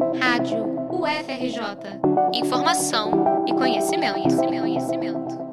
Rádio UFRJ. Informação e conhecimento, conhecimento, conhecimento.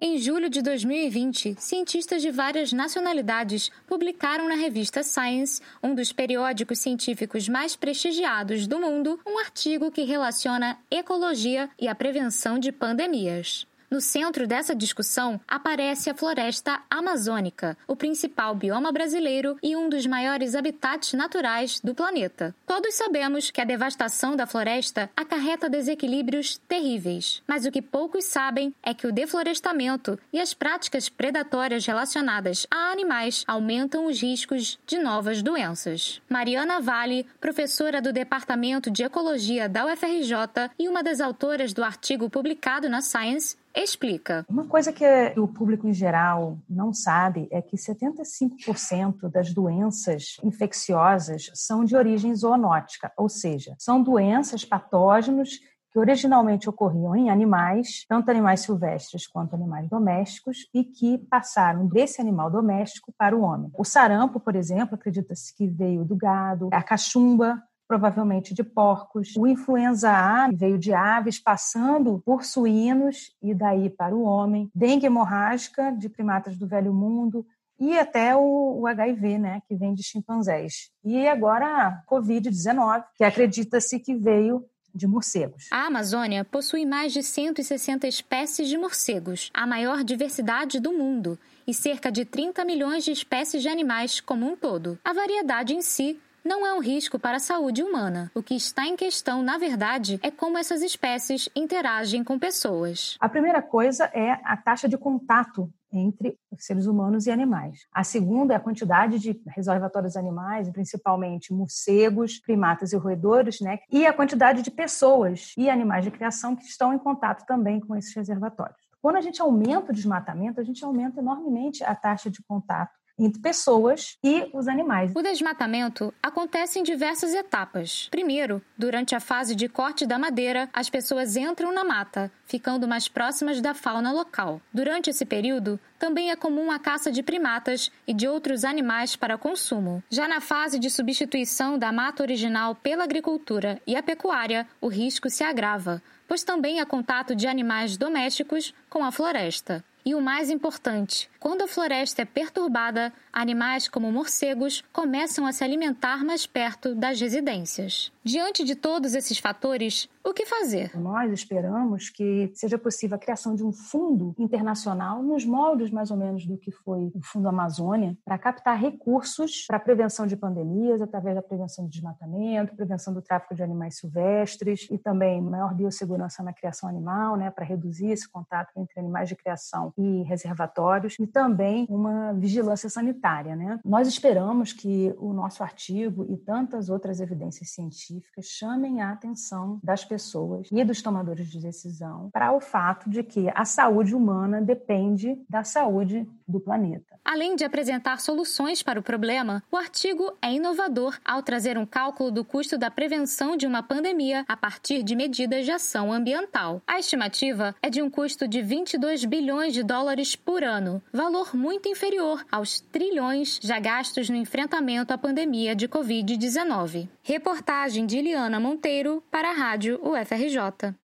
Em julho de 2020, cientistas de várias nacionalidades publicaram na revista Science, um dos periódicos científicos mais prestigiados do mundo, um artigo que relaciona ecologia e a prevenção de pandemias. No centro dessa discussão aparece a floresta amazônica, o principal bioma brasileiro e um dos maiores habitats naturais do planeta. Todos sabemos que a devastação da floresta acarreta desequilíbrios terríveis, mas o que poucos sabem é que o deflorestamento e as práticas predatórias relacionadas a animais aumentam os riscos de novas doenças. Mariana Vale, professora do Departamento de Ecologia da UFRJ e uma das autoras do artigo publicado na Science, explica. Uma coisa que o público em geral não sabe é que 75% das doenças infecciosas são de origem zoonótica, ou seja, são doenças patógenos que originalmente ocorriam em animais, tanto animais silvestres quanto animais domésticos, e que passaram desse animal doméstico para o homem. O sarampo, por exemplo, acredita-se que veio do gado, a cachumba provavelmente de porcos. O influenza A veio de aves, passando por suínos e daí para o homem. Dengue hemorrágica de primatas do Velho Mundo e até o, o HIV, né, que vem de chimpanzés. E agora a Covid-19, que acredita-se que veio de morcegos. A Amazônia possui mais de 160 espécies de morcegos, a maior diversidade do mundo, e cerca de 30 milhões de espécies de animais como um todo. A variedade em si não é um risco para a saúde humana. O que está em questão, na verdade, é como essas espécies interagem com pessoas. A primeira coisa é a taxa de contato entre seres humanos e animais. A segunda é a quantidade de reservatórios animais, principalmente morcegos, primatas e roedores, né? E a quantidade de pessoas e animais de criação que estão em contato também com esses reservatórios. Quando a gente aumenta o desmatamento, a gente aumenta enormemente a taxa de contato entre pessoas e os animais. O desmatamento acontece em diversas etapas. Primeiro, durante a fase de corte da madeira, as pessoas entram na mata, ficando mais próximas da fauna local. Durante esse período, também é comum a caça de primatas e de outros animais para consumo. Já na fase de substituição da mata original pela agricultura e a pecuária, o risco se agrava, pois também há contato de animais domésticos com a floresta. E o mais importante, quando a floresta é perturbada, animais como morcegos começam a se alimentar mais perto das residências. Diante de todos esses fatores, o que fazer? Nós esperamos que seja possível a criação de um fundo internacional nos moldes mais ou menos do que foi o Fundo Amazônia, para captar recursos para a prevenção de pandemias, através da prevenção do desmatamento, prevenção do tráfico de animais silvestres e também maior biossegurança na criação animal, né, para reduzir esse contato entre animais de criação e reservatórios e também uma vigilância sanitária. Né? Nós esperamos que o nosso artigo e tantas outras evidências científicas chamem a atenção das pessoas e dos tomadores de decisão para o fato de que a saúde humana depende da saúde do planeta. Além de apresentar soluções para o problema, o artigo é inovador ao trazer um cálculo do custo da prevenção de uma pandemia a partir de medidas de ação ambiental. A estimativa é de um custo de 22 bilhões de dólares por ano, valor muito inferior aos trilhões já gastos no enfrentamento à pandemia de Covid-19. Reportagem de Liana Monteiro para a Rádio UFRJ.